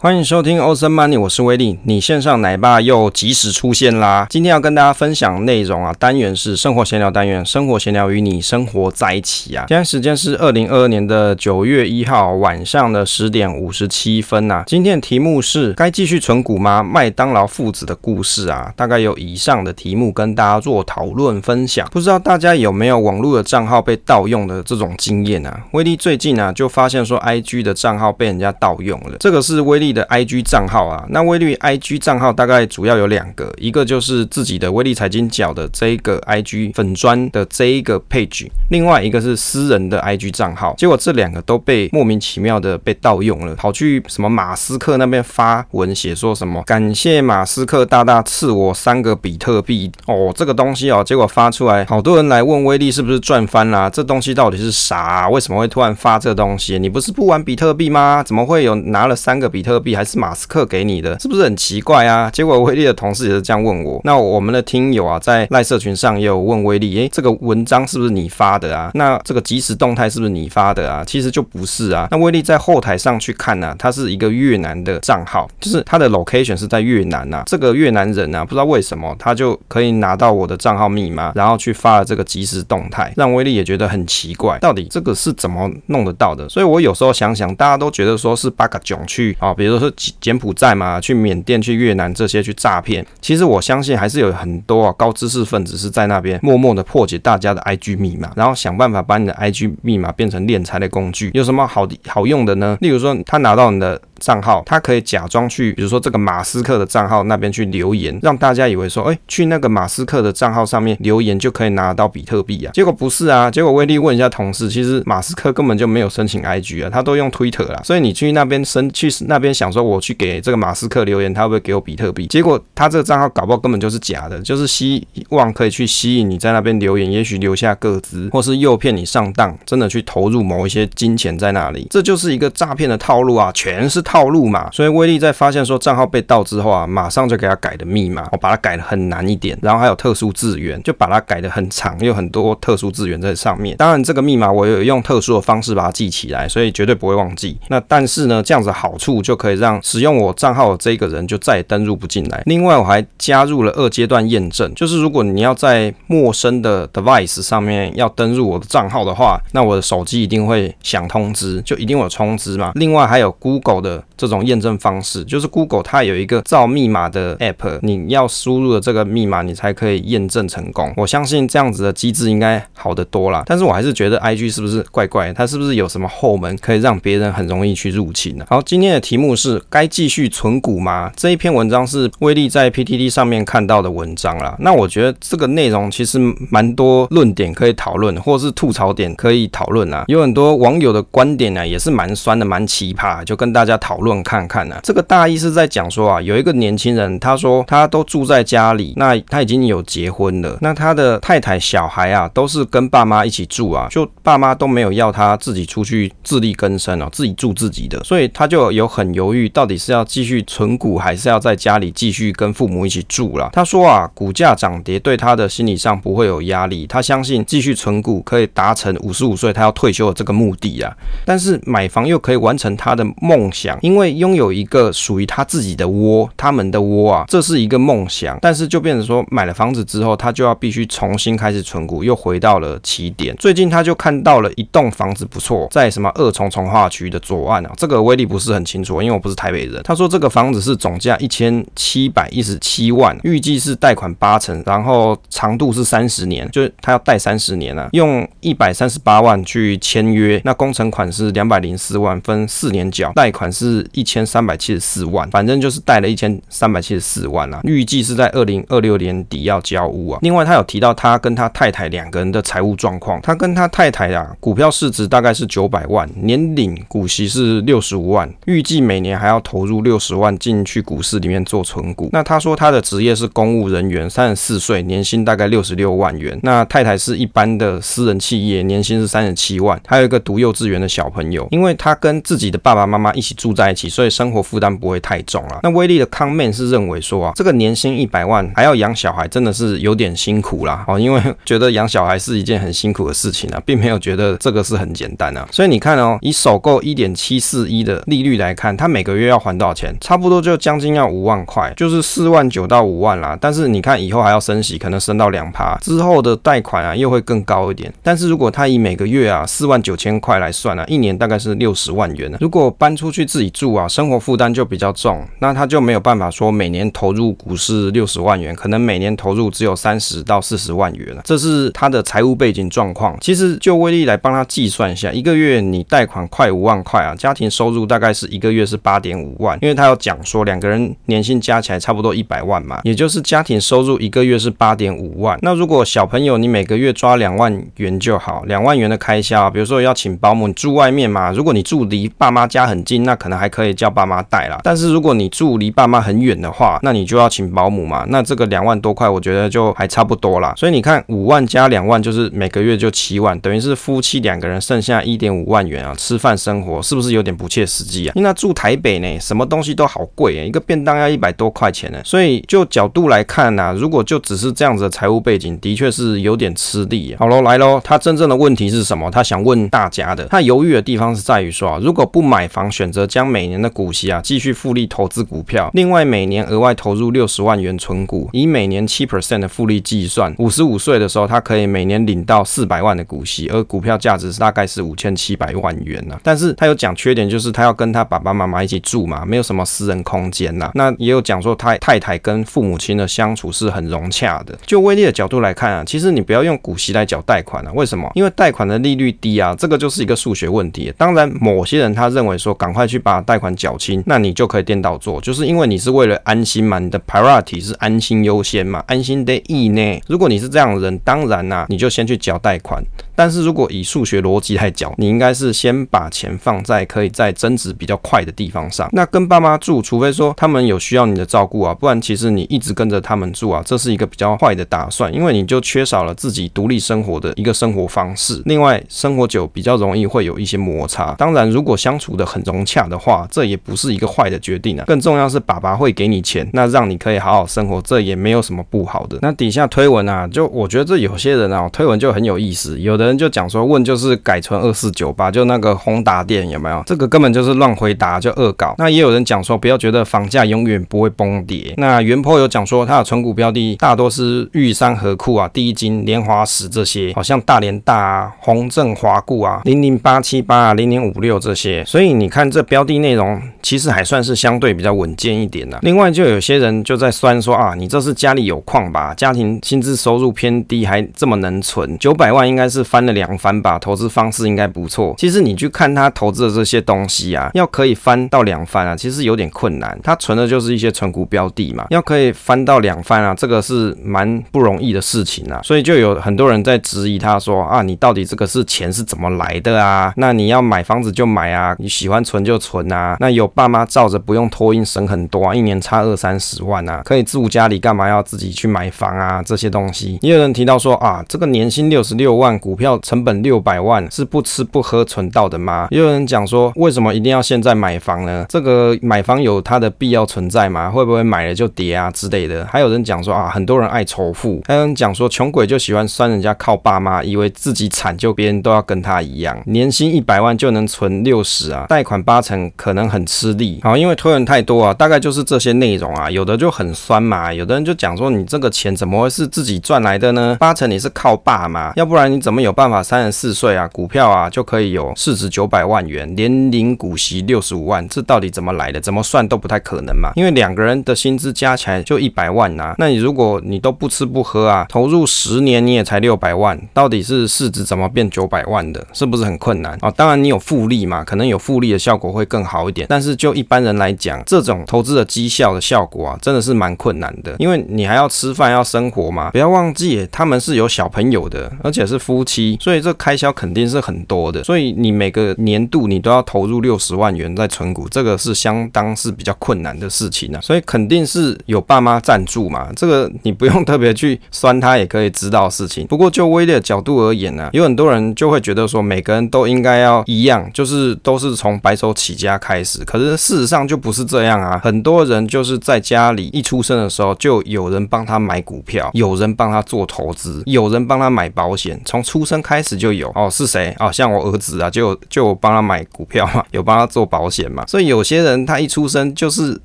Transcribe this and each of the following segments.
欢迎收听 Awesome Money，我是威利，你线上奶爸又及时出现啦！今天要跟大家分享内容啊，单元是生活闲聊单元，生活闲聊与你生活在一起啊。现在时间是二零二二年的九月一号晚上的十点五十七分呐。今天的题目是该继续存股吗？麦当劳父子的故事啊，大概有以上的题目跟大家做讨论分享。不知道大家有没有网络的账号被盗用的这种经验啊？威利最近啊就发现说，IG 的账号被人家盗用了，这个是威利的 IG 账号啊，那威力 IG 账号大概主要有两个，一个就是自己的威力财经角的这一个 IG 粉砖的这一个 page，另外一个是私人的 IG 账号。结果这两个都被莫名其妙的被盗用了，跑去什么马斯克那边发文写说什么感谢马斯克大大赐我三个比特币哦，这个东西哦，结果发出来，好多人来问威力是不是赚翻啦？这东西到底是啥啊？为什么会突然发这东西？你不是不玩比特币吗？怎么会有拿了三个比特币？还是马斯克给你的，是不是很奇怪啊？结果威力的同事也是这样问我。那我们的听友啊，在赖社群上也有问威力，诶，这个文章是不是你发的啊？那这个即时动态是不是你发的啊？其实就不是啊。那威力在后台上去看呢、啊，他是一个越南的账号，就是他的 location 是在越南呐、啊。这个越南人啊，不知道为什么他就可以拿到我的账号密码，然后去发了这个即时动态，让威力也觉得很奇怪，到底这个是怎么弄得到的？所以我有时候想想，大家都觉得说是八嘎囧去啊，比比如。说柬埔寨嘛，去缅甸、去越南这些去诈骗，其实我相信还是有很多啊高知识分子是在那边默默的破解大家的 IG 密码，然后想办法把你的 IG 密码变成敛财的工具。有什么好好用的呢？例如说，他拿到你的。账号，他可以假装去，比如说这个马斯克的账号那边去留言，让大家以为说，哎，去那个马斯克的账号上面留言就可以拿到比特币啊。结果不是啊，结果威力问一下同事，其实马斯克根本就没有申请 IG 啊，他都用 Twitter 啦。所以你去那边申，去那边想说我去给这个马斯克留言，他会不会给我比特币？结果他这个账号搞不好根本就是假的，就是希望可以去吸引你在那边留言，也许留下个资，或是诱骗你上当，真的去投入某一些金钱在那里，这就是一个诈骗的套路啊，全是。套路嘛，所以威力在发现说账号被盗之后啊，马上就给他改的密码，我把它改的很难一点，然后还有特殊字源，就把它改的很长，有很多特殊字源在上面。当然，这个密码我有用特殊的方式把它记起来，所以绝对不会忘记。那但是呢，这样子好处就可以让使用我账号的这个人就再也登入不进来。另外，我还加入了二阶段验证，就是如果你要在陌生的 device 上面要登入我的账号的话，那我的手机一定会响通知，就一定有通知嘛。另外还有 Google 的。这种验证方式就是 Google 它有一个造密码的 App，你要输入的这个密码，你才可以验证成功。我相信这样子的机制应该好得多啦。但是我还是觉得 IG 是不是怪怪？它是不是有什么后门可以让别人很容易去入侵呢？好，今天的题目是该继续存股吗？这一篇文章是威力在 PTT 上面看到的文章啦。那我觉得这个内容其实蛮多论点可以讨论，或是吐槽点可以讨论啊。有很多网友的观点呢，也是蛮酸的，蛮奇葩，就跟大家讨讨。论看看呢、啊，这个大意是在讲说啊，有一个年轻人，他说他都住在家里，那他已经有结婚了，那他的太太、小孩啊，都是跟爸妈一起住啊，就爸妈都没有要他自己出去自力更生哦，自己住自己的，所以他就有很犹豫，到底是要继续存股，还是要在家里继续跟父母一起住了。他说啊，股价涨跌对他的心理上不会有压力，他相信继续存股可以达成五十五岁他要退休的这个目的啊，但是买房又可以完成他的梦想，因为。拥有一个属于他自己的窝，他们的窝啊，这是一个梦想。但是就变成说，买了房子之后，他就要必须重新开始存股，又回到了起点。最近他就看到了一栋房子不错，在什么二重重划区的左岸啊，这个威力不是很清楚，因为我不是台北人。他说这个房子是总价一千七百一十七万，预计是贷款八成，然后长度是三十年，就是他要贷三十年啊，用一百三十八万去签约，那工程款是两百零四万，分四年缴，贷款是。是一千三百七十四万，反正就是贷了一千三百七十四万啊，预计是在二零二六年底要交屋啊。另外，他有提到他跟他太太两个人的财务状况，他跟他太太啊，股票市值大概是九百万，年领股息是六十五万，预计每年还要投入六十万进去股市里面做存股。那他说他的职业是公务人员，三十四岁，年薪大概六十六万元。那太太是一般的私人企业，年薪是三十七万，还有一个读幼稚园的小朋友。因为他跟自己的爸爸妈妈一起住在一起，所以生活负担不会太重啊。那威力的 comment 是认为说啊，这个年薪一百万还要养小孩，真的是有点辛苦啦。哦，因为觉得养小孩是一件很辛苦的事情啊，并没有觉得这个是很简单啊。所以你看哦，以首购一点七四一的利率来看，他每个月要还多少钱？差不多就将近要五万块，就是四万九到五万啦。但是你看以后还要升息，可能升到两趴之后的贷款啊又会更高一点。但是如果他以每个月啊四万九千块来算啊，一年大概是六十万元呢。如果搬出去自己住啊，生活负担就比较重，那他就没有办法说每年投入股市六十万元，可能每年投入只有三十到四十万元了。这是他的财务背景状况。其实就威力来帮他计算一下，一个月你贷款快五万块啊，家庭收入大概是一个月是八点五万，因为他有讲说两个人年薪加起来差不多一百万嘛，也就是家庭收入一个月是八点五万。那如果小朋友你每个月抓两万元就好，两万元的开销，比如说要请保姆，你住外面嘛，如果你住离爸妈家很近，那可还可以叫爸妈带啦。但是如果你住离爸妈很远的话，那你就要请保姆嘛，那这个两万多块，我觉得就还差不多啦。所以你看五万加两万就是每个月就七万，等于是夫妻两个人剩下一点五万元啊，吃饭生活是不是有点不切实际啊？那住台北呢，什么东西都好贵诶，一个便当要一百多块钱呢。所以就角度来看呢，如果就只是这样子的财务背景，的确是有点吃力。好喽，来喽，他真正的问题是什么？他想问大家的，他犹豫的地方是在于说啊，如果不买房，选择将每年的股息啊继续复利投资股票，另外每年额外投入六十万元存股，以每年七 percent 的复利计算，五十五岁的时候，他可以每年领到四百万的股息，而股票价值大概是五千七百万元呢、啊。但是他有讲缺点，就是他要跟他爸爸妈妈一起住嘛，没有什么私人空间呐、啊。那也有讲说他太太跟父母亲的相处是很融洽的。就威力的角度来看啊，其实你不要用股息来缴贷款啊，为什么？因为贷款的利率低啊，这个就是一个数学问题。当然，某些人他认为说赶快去把贷款缴清，那你就可以颠倒做，就是因为你是为了安心嘛，你的 priority 是安心优先嘛，安心的意呢。如果你是这样的人，当然啦、你就先去缴贷款。但是如果以数学逻辑来讲，你应该是先把钱放在可以在增值比较快的地方上。那跟爸妈住，除非说他们有需要你的照顾啊，不然其实你一直跟着他们住啊，这是一个比较坏的打算，因为你就缺少了自己独立生活的一个生活方式。另外，生活久比较容易会有一些摩擦。当然，如果相处得很融洽的话，这也不是一个坏的决定啊。更重要是爸爸会给你钱，那让你可以好好生活，这也没有什么不好的。那底下推文啊，就我觉得这有些人啊，推文就很有意思，有的人就讲说，问就是改存二四九八，就那个宏达电有没有？这个根本就是乱回答，就恶搞。那也有人讲说，不要觉得房价永远不会崩跌。那原坡有讲说，他的存股标的大多是玉山河库啊、第一金、莲花石这些，好像大连大啊、宏正华固啊、零零八七八啊、零零五六这些。所以你看这标的内容，其实还算是相对比较稳健一点的。另外，就有些人就在酸说啊，你这是家里有矿吧？家庭薪资收入偏低，还这么能存，九百万应该是翻翻了两。番吧，投资方式应该不错。其实你去看他投资的这些东西啊，要可以翻到两番啊，其实有点困难。他存的就是一些存股标的嘛，要可以翻到两番啊，这个是蛮不容易的事情啊。所以就有很多人在质疑他说啊，你到底这个是钱是怎么来的啊？那你要买房子就买啊，你喜欢存就存啊。那有爸妈照着不用托运省很多啊，一年差二三十万啊，可以住家里干嘛要自己去买房啊？这些东西也有人提到说啊，这个年薪六十六万，股票要成本。六百万是不吃不喝存到的吗？也有人讲说，为什么一定要现在买房呢？这个买房有它的必要存在吗？会不会买了就跌啊之类的？还有人讲说啊，很多人爱仇富，还有人讲说穷鬼就喜欢酸人家靠爸妈，以为自己惨就别人都要跟他一样。年薪一百万就能存六十啊，贷款八成可能很吃力。好，因为推文太多啊，大概就是这些内容啊。有的就很酸嘛，有的人就讲说，你这个钱怎么会是自己赚来的呢？八成你是靠爸嘛，要不然你怎么有有办法三？三十四岁啊，股票啊就可以有市值九百万元，年领股息六十五万，这到底怎么来的？怎么算都不太可能嘛。因为两个人的薪资加起来就一百万呐，那你如果你都不吃不喝啊，投入十年你也才六百万，到底是市值怎么变九百万的？是不是很困难啊？当然你有复利嘛，可能有复利的效果会更好一点。但是就一般人来讲，这种投资的绩效的效果啊，真的是蛮困难的，因为你还要吃饭要生活嘛。不要忘记他们是有小朋友的，而且是夫妻。所以这开销肯定是很多的。所以你每个年度你都要投入六十万元在存股，这个是相当是比较困难的事情啊。所以肯定是有爸妈赞助嘛，这个你不用特别去 酸他，也可以知道事情。不过就威力的角度而言呢、啊，有很多人就会觉得说，每个人都应该要一样，就是都是从白手起家开始。可是事实上就不是这样啊，很多人就是在家里一出生的时候就有人帮他买股票，有人帮他做投资，有人帮他买保险，从出生开始就有哦。是谁哦？像我儿子啊，就就帮他买股票嘛，有帮他做保险嘛。所以有些人他一出生就是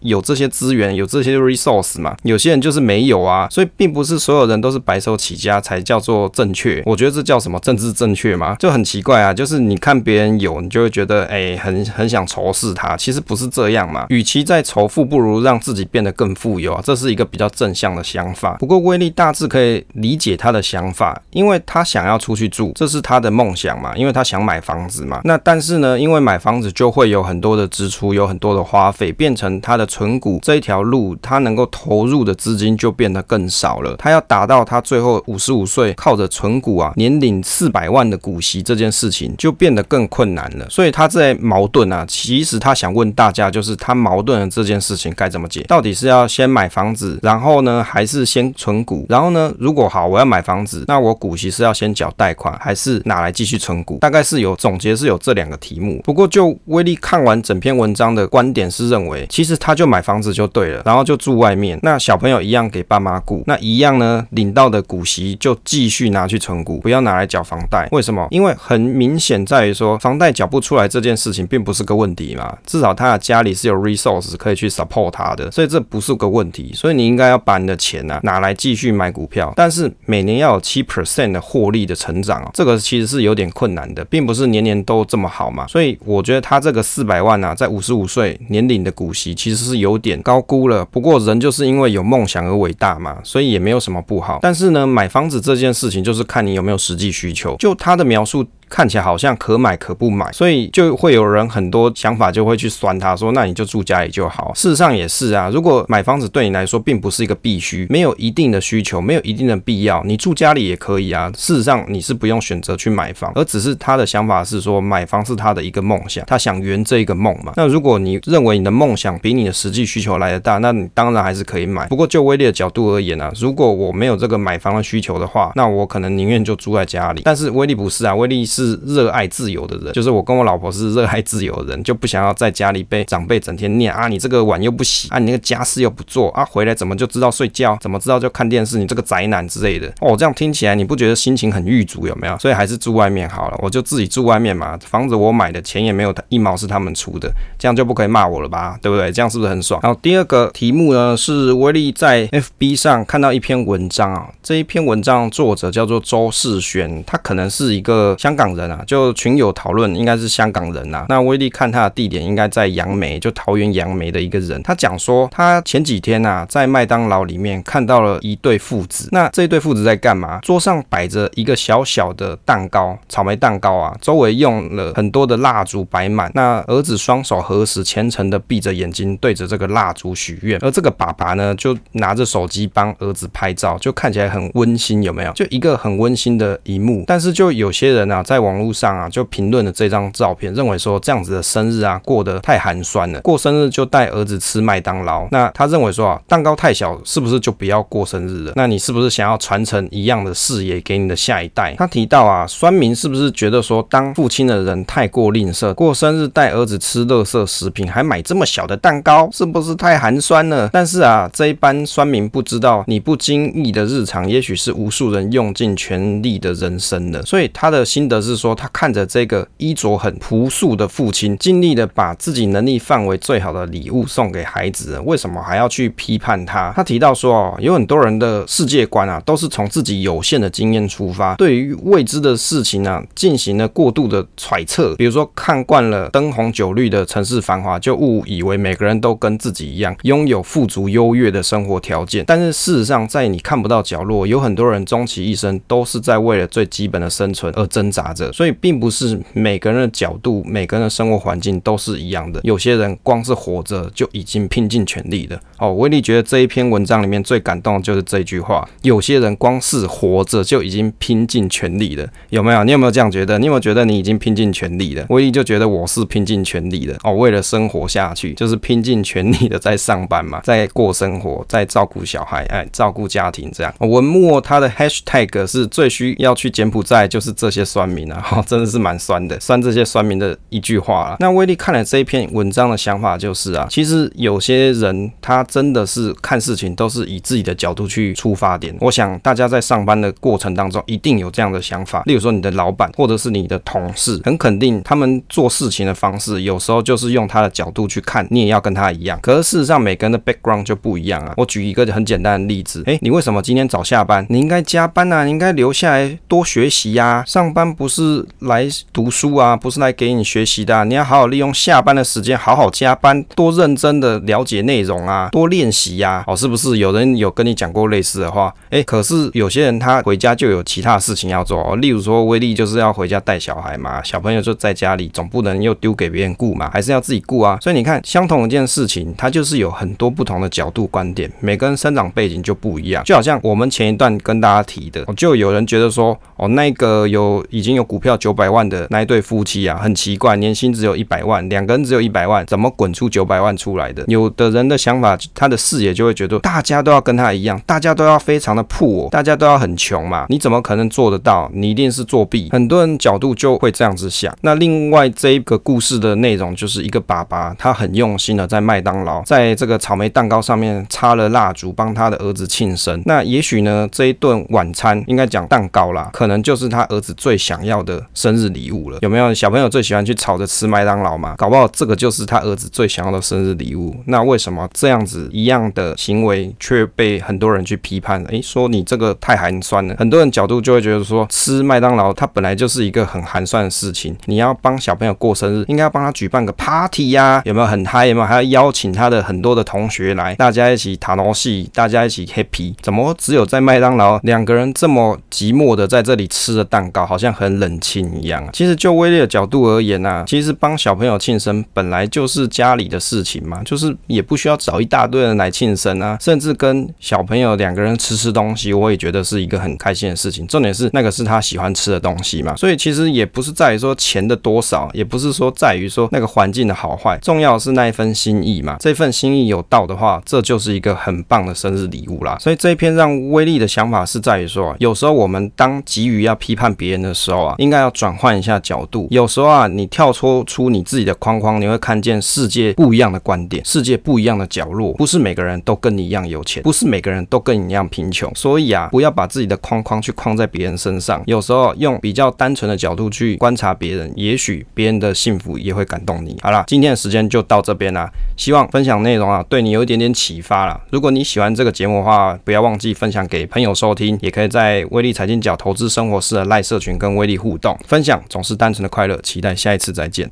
有这些资源，有这些 resource 嘛。有些人就是没有啊。所以并不是所有人都是白手起家才叫做正确。我觉得这叫什么政治正确吗？就很奇怪啊。就是你看别人有，你就会觉得哎，很很想仇视他。其实不是这样嘛。与其在仇富，不如让自己变得更富有啊。这是一个比较正向的想法。不过威力大致可以理解他的想法，因为他想要出去住，这是他的梦想嘛。因为他想买房子嘛。那但是呢，因为买房子就会有很多的支出，有很多的花费，变成他的存股这一条路，他能够投入的资金就变得更少了。他要达到他最后五十五岁靠着存股啊，年领四百万的股息这件事情，就变得更困难了。所以他在矛盾啊。其实他想问大家，就是他矛盾的这件事情该怎么解？到底是要先买房子，然后呢，还是先存股？然后呢，如果好，我要买房子，那我股息是要先缴贷款，还是拿来继续存股？大概是有总结是有这两个题目。不过就威力看完整篇文章的观点是认为，其实他就买房子就对了，然后就住外面，那小朋友一样给爸妈顾，那一样呢，领到的股息就继续拿去存股，不要拿来缴房贷。为什么？因为很明显在于说，房贷缴不出来这件事情并不是个问题嘛，至少他的家里是有 resource 可以去 support 他的，所以这不是个问题。所以你应该要把你的钱、啊、拿来继续买股票，但是每年要有七 percent 的获利的成长涨，这个其实是有点困难的，并不是年年都这么好嘛。所以我觉得他这个四百万啊，在五十五岁年龄的股息其实是有点高估了。不过人就是因为有梦想而伟大嘛，所以也没有什么不好。但是呢，买房子这件事情就是看你有没有实际需求。就他的描述。看起来好像可买可不买，所以就会有人很多想法就会去酸他说，那你就住家里就好。事实上也是啊，如果买房子对你来说并不是一个必须，没有一定的需求，没有一定的必要，你住家里也可以啊。事实上你是不用选择去买房，而只是他的想法是说买房是他的一个梦想，他想圆这一个梦嘛。那如果你认为你的梦想比你的实际需求来得大，那你当然还是可以买。不过就威力的角度而言啊，如果我没有这个买房的需求的话，那我可能宁愿就住在家里。但是威力不是啊，威力是是热爱自由的人，就是我跟我老婆是热爱自由的人，就不想要在家里被长辈整天念啊，你这个碗又不洗啊，你那个家事又不做啊，回来怎么就知道睡觉？怎么知道就看电视？你这个宅男之类的哦，这样听起来你不觉得心情很郁卒有没有？所以还是住外面好了，我就自己住外面嘛，房子我买的钱也没有一毛是他们出的，这样就不可以骂我了吧？对不对？这样是不是很爽？然后第二个题目呢，是威力在 FB 上看到一篇文章啊，这一篇文章作者叫做周世轩，他可能是一个香港人啊，就群友讨论应该是香港人、啊。那威力看他的地点应该在杨梅，就桃园杨梅的一个人。他讲说，他前几天、啊，在麦当劳里面看到了一对父子。那这一对父子在干嘛？桌上摆着一个小小的蛋糕，草莓蛋糕啊，周围用了很多的蜡烛摆满。那儿子双手合十，虔诚的闭着眼睛，对着这个蜡烛许愿。而这个爸爸呢，就拿着手机帮儿子拍照，就看起来很温馨，有没有？就一个很温馨的一幕。但是就有些人啊，在在网络上啊，就评论了这张照片，认为说这样子的生日啊过得太寒酸了。过生日就带儿子吃麦当劳。那他认为说啊，蛋糕太小，是不是就不要过生日了？那你是不是想要传承一样的事业给你的下一代？他提到啊，酸民是不是觉得说当父亲的人太过吝啬，过生日带儿子吃垃圾食品，还买这么小的蛋糕，是不是太寒酸了？但是啊，这一般酸民不知道，你不经意的日常，也许是无数人用尽全力的人生的。所以他的心得是是说，他看着这个。衣着很朴素的父亲，尽力的把自己能力范围最好的礼物送给孩子，为什么还要去批判他？他提到说，哦，有很多人的世界观啊，都是从自己有限的经验出发，对于未知的事情啊，进行了过度的揣测。比如说，看惯了灯红酒绿的城市繁华，就误以为每个人都跟自己一样，拥有富足优越的生活条件。但是事实上，在你看不到角落，有很多人终其一生都是在为了最基本的生存而挣扎着。所以并不是每个人的角度、每个人的生活环境都是一样的。有些人光是活着就已经拼尽全力了。哦，威力觉得这一篇文章里面最感动的就是这句话：有些人光是活着就已经拼尽全力了。有没有？你有没有这样觉得？你有没有觉得你已经拼尽全力了？威力就觉得我是拼尽全力的哦，为了生活下去，就是拼尽全力的在上班嘛，在过生活，在照顾小孩，哎，照顾家庭这样。文末他的 hashtag 是最需要去柬埔寨，就是这些酸民啊，哈，真的是蛮酸的，酸这些酸民的一句话啊。那威力看了这一篇文章的想法就是啊，其实有些人他真的是看事情都是以自己的角度去出发点。我想大家在上班的过程当中一定有这样的想法，例如说你的老板或者是你的同事，很肯定他们做事情的方式有时候就是用他的角度去看，你也要跟他一样。可是事实上每个人的 background 就不一样啊。我举一个很简单的例子，诶，你为什么今天早下班？你应该加班啊，你应该留下来多学习呀。上班不是是来读书啊，不是来给你学习的，你要好好利用下班的时间，好好加班，多认真的了解内容啊，多练习呀。哦，是不是有人有跟你讲过类似的话？诶，可是有些人他回家就有其他事情要做哦，例如说威力就是要回家带小孩嘛，小朋友就在家里，总不能又丢给别人顾嘛，还是要自己顾啊。所以你看，相同一件事情，它就是有很多不同的角度观点，每个人生长背景就不一样。就好像我们前一段跟大家提的，就有人觉得说，哦，那个有已经有股票九百万的那一对夫妻啊，很奇怪，年薪只有一百万，两个人只有一百万，怎么滚出九百万出来的？有的人的想法，他的视野就会觉得，大家都要跟他一样，大家都要非常的破，大家都要很穷嘛，你怎么可能做得到？你一定是作弊。很多人角度就会这样子想。那另外这一个故事的内容，就是一个爸爸，他很用心的在麦当劳，在这个草莓蛋糕上面插了蜡烛，帮他的儿子庆生。那也许呢，这一顿晚餐应该讲蛋糕啦，可能就是他儿子最想要要的生日礼物了。有没有小朋友最喜欢去吵着吃麦当劳嘛？搞不好这个就是他儿子最想要的生日礼物。那为什么这样子一样的行为却被很多人去批判？诶，说你这个太寒酸了。很多人角度就会觉得说，吃麦当劳它本来就是一个很寒酸的事情。你要帮小朋友过生日，应该要帮他举办个 party 呀、有没有很嗨？有没有还要邀请他的很多的同学来，大家一起打游戏，大家一起 happy？怎么只有在麦当劳两个人这么寂寞的在这里吃着蛋糕，好像很冷清一样？其实就威力的角度而言啊，其实帮小朋友庆生本来就是家里的事情嘛，就是也不需要找一大堆人来庆生啊，甚至跟小朋友两个人吃吃东西，我也觉得是一个很开心的事情。重点是那个是他喜欢吃的东西嘛，所以其实也不是在于说钱的多少，也不是说在于说那个环境的好坏，重要是那一份心意嘛。这份心意有到的话，这就是一个很棒的生日礼物啦。所以这一篇让威力的想法是在于说，有时候我们当急于要批判别人的时候应该要转换一下角度。有时候啊，你跳脱出你自己的框框，你会看见世界不一样的观点，世界不一样的角落。不是每个人都跟你一样有钱，不是每个人都跟你一样贫穷。所以啊，不要把自己的框框去框在别人身上。有时候用比较单纯的角度去观察别人，也许别人的幸福也会感动你。好了，今天的时间就到这边啦。希望分享内容啊，对你有一点点启发啦。如果你喜欢这个节目的话，不要忘记分享给朋友收听，也可以在威力财经角投资生活室的赖社群跟威力互动分享，总是单纯的快乐。期待下一次再见。